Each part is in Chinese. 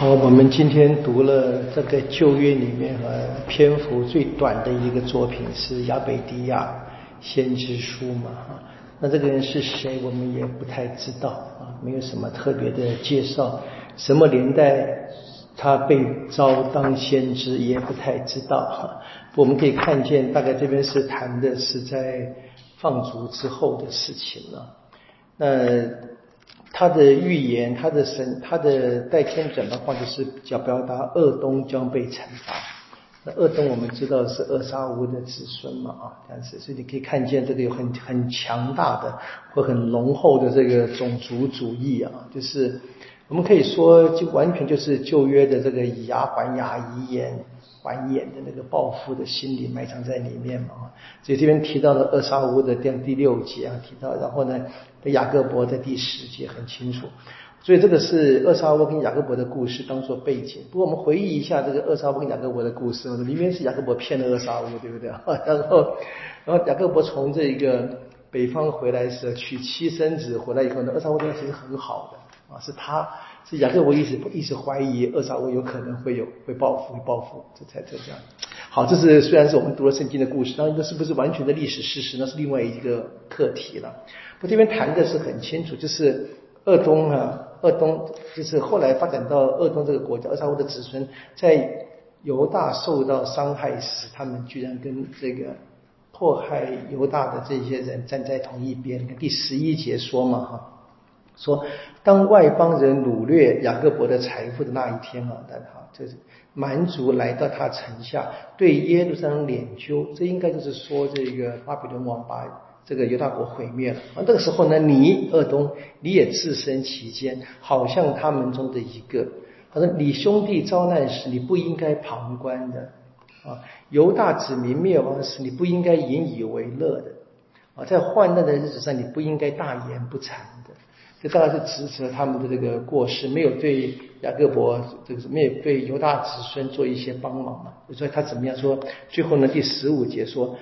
好，我们今天读了这个旧约里面啊篇幅最短的一个作品是亚北迪亚先知书嘛哈。那这个人是谁，我们也不太知道啊，没有什么特别的介绍。什么年代他被招当先知也不太知道哈。我们可以看见，大概这边是谈的是在放逐之后的事情了。那。他的预言，他的神，他的代天转的话，就是要表达恶东将被惩罚。那恶东我们知道是恶沙乌的子孙嘛啊，但是所以你可以看见这个有很很强大的或很浓厚的这个种族主义啊，就是我们可以说就完全就是旧约的这个以牙还牙以眼。还眼的那个报复的心理埋藏在里面嘛？所以这边提到了二沙乌的第第六节啊，提到，然后呢，雅各伯的第十节很清楚。所以这个是厄沙乌跟雅各伯的故事当做背景。不过我们回忆一下这个厄沙乌跟雅各伯的故事，里面是雅各伯骗了厄沙乌，对不对？然后，然后雅各伯从这个北方回来时娶妻生子，回来以后呢，厄沙乌对他其实很好的啊，是他。是雅各伯一直一直怀疑厄沙乌有可能会有会报复会报复，这才这样。好，这是虽然是我们读了圣经的故事，当然这是不是完全的历史事实，那是另外一个课题了。我这边谈的是很清楚，就是鄂东啊，鄂东就是后来发展到鄂东这个国家，二沙乌的子孙在犹大受到伤害时，他们居然跟这个迫害犹大的这些人站在同一边。第十一节说嘛，哈。说，当外邦人掳掠雅各伯的财富的那一天啊，但哈，这是蛮族来到他城下，对耶路撒冷敛揪，这应该就是说这个巴比伦王把这个犹大国毁灭了。啊，那个时候呢，你二东你也置身其间，好像他们中的一个。他说，你兄弟遭难时，你不应该旁观的啊；犹大子民灭亡时，你不应该引以为乐的啊；在患难的日子上，你不应该大言不惭的。这当然是指责他们的这个过失，没有对雅各伯这个没有对犹大子孙做一些帮忙嘛？所以他怎么样说？最后呢，第十五节说：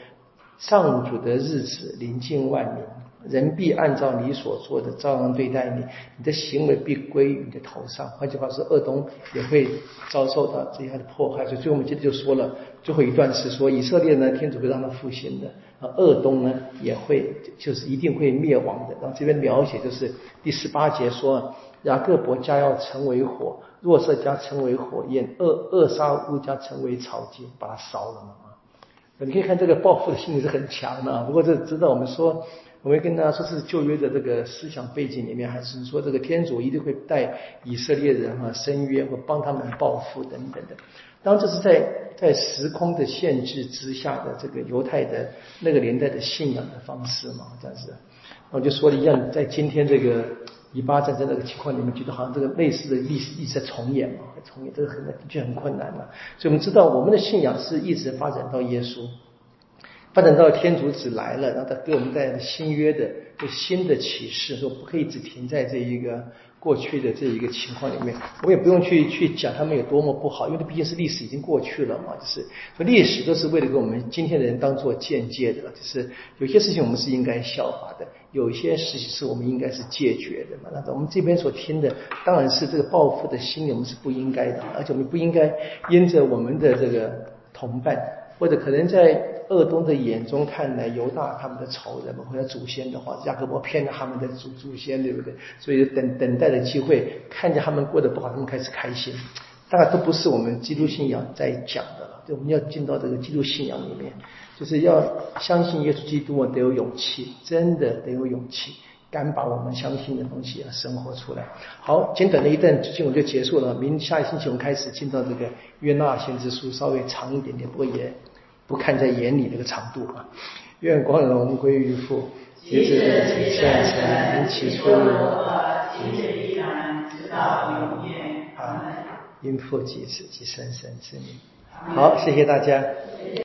上主的日子临近万民，人必按照你所做的照样对待你，你的行为必归于你的头上。换句话说，恶东也会遭受到这样的迫害。所以最后我们接着就说了，最后一段是说以色列呢，天主会让他复兴的。啊，恶东呢也会，就是一定会灭亡的。然后这边描写就是第十八节说，雅各伯家要成为火，若瑟家成为火焰，恶恶杀乌家成为草芥，把它烧了嘛！你可以看这个报复的心理是很强的。不过这知道我们说，我们跟大家说是旧约的这个思想背景里面，还是说这个天主一定会带以色列人啊伸冤或帮他们报复等等的。当然这是在在时空的限制之下的这个犹太的那个年代的信仰的方式嘛，这样子。我就说了一样，在今天这个以巴战争那个情况你们，觉得好像这个类似的历史一直在重演嘛，重演这个很的确很困难嘛。所以我们知道，我们的信仰是一直发展到耶稣，发展到天主子来了，然后他给我们带来新约的就新的启示，说不可以只停在这一个。过去的这一个情况里面，我也不用去去讲他们有多么不好，因为它毕竟是历史已经过去了嘛。就是说历史都是为了给我们今天的人当做见解的，就是有些事情我们是应该效法的，有些事情是我们应该是戒绝的嘛。那我们这边所听的，当然是这个报复的心理，我们是不应该的，而且我们不应该因着我们的这个同伴，或者可能在。鄂东的眼中看来，犹大他们的仇人们或者祖先的话，雅各伯骗了他们的祖祖先，对不对？所以等等待的机会，看见他们过得不好，他们开始开心。当然，都不是我们基督信仰在讲的了。对我们要进到这个基督信仰里面，就是要相信耶稣基督啊，得有勇气，真的得有勇气，敢把我们相信的东西啊生活出来。好，简短的一段经文就结束了。明下一星期我们开始进到这个约纳先知书，稍微长一点点，不过也。不看在眼里那个长度啊！愿光荣归于父，及子及圣神，起初如何，今日依然，直到永远。啊！因父及子及圣神之名。好，谢谢大家。